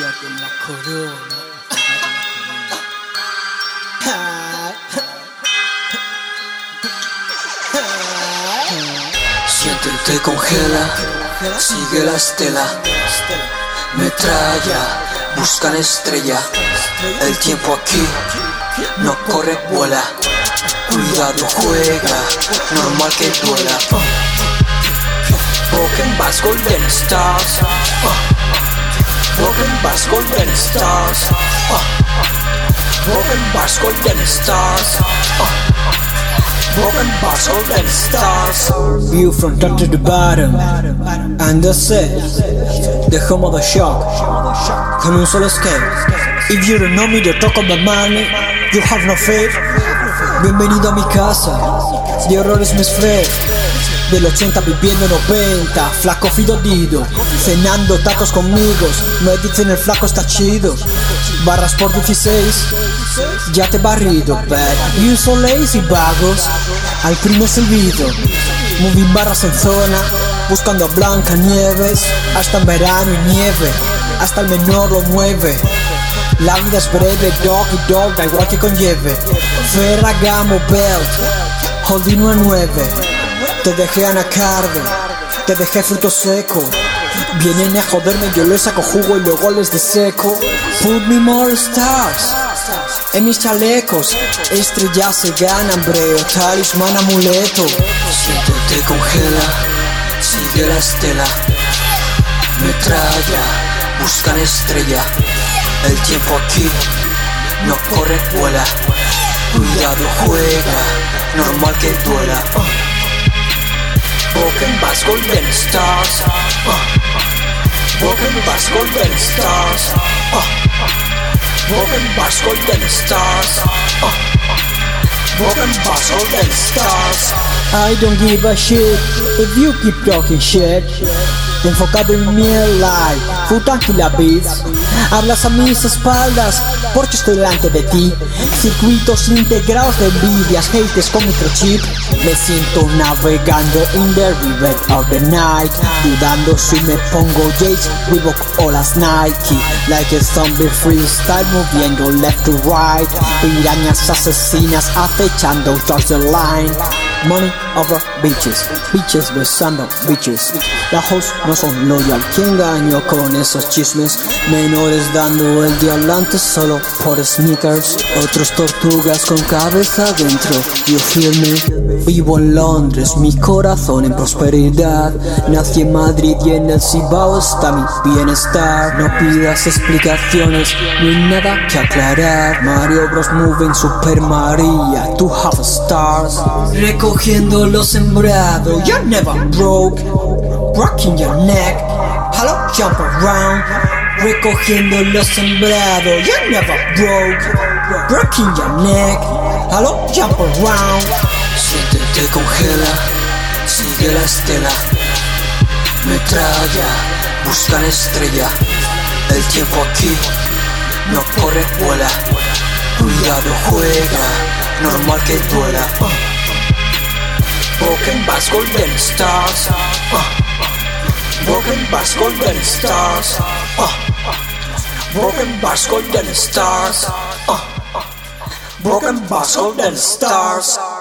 La corona. Siéntete congela, sigue la estela, metralla, buscan estrella. El tiempo aquí no corre, vuela. Cuidado, juega, normal que duela. Bass Golden Stars. Broken Bass Golden Stars. Uh, uh. Broken Bass Golden Stars. Uh, Broken Bass Golden Stars. View from top to the bottom. And that's it. The home of the shock. Con un solo skate. If you don't know me, you talk about money. You have no faith. Bienvenido a mi casa. De horrores mis fe. Del 80 viviendo en 90 Flaco fido dido. Cenando tacos conmigo. No dicen el flaco está chido. Barras por 16 Ya te barrido But you so lazy vagos. Al primo servido Moving barras en zona. Buscando a Blanca Nieves. Hasta en verano y nieve. Hasta el menor lo mueve. La vida es breve, dog y dog, da igual que conlleve. Ferragamo Belt, holding una 9 te dejé anacardo, te dejé fruto seco. Vienen a joderme, yo les saco jugo y luego les deseco. Put me more stars en mis chalecos. Estrellas se ganan, breo, talismán amuleto. Siéntete congela, sigue la estela. Metralla, buscan estrella. El tiempo aquí no corre, vuela. Cuidado, juega, normal que duela. Broken Bass Golden Stars. Uh, uh. Broken Bass Golden Stars. Uh, Broken Bass Golden Stars. Broken Bass Golden Stars. I don't give a shit if you keep talking shit. Enfocado en mi life, Futanki la beats. Hablas a mis espaldas porque estoy delante de ti. Circuitos integrados de envidias, haters con microchip. Me siento navegando in the river of the night. Dudando si me pongo Jace, Reebok o las Nike. Like a zombie freestyle moviendo left to right. Pirañas asesinas acechando towards line. Money over bitches, bitches besando bitches. Las hoes no son loyal, ¿quién engañó con esos chismes? Dando el diamante solo por sneakers. Otros tortugas con cabeza adentro, you feel me? Vivo en Londres, mi corazón en prosperidad. Nací en Madrid y en el Cibao está mi bienestar. No pidas explicaciones, no hay nada que aclarar. Mario Bros moving Super María, tú have stars. Recogiendo lo sembrado, you're never broke. Rocking your neck, hello, jump around. Recogiendo lo sembrado, you're never broke. Rocking your neck, hello, jump around. Siéntete congela, sigue la estela. Metralla, buscan estrella. El tiempo aquí no corre, vuela. Cuidado, juega, normal que duela. Broken Bass Golden Stars. Broken Bass Golden Stars. Broken Bass Golden Stars. Uh, uh. Broken Bass Golden Stars.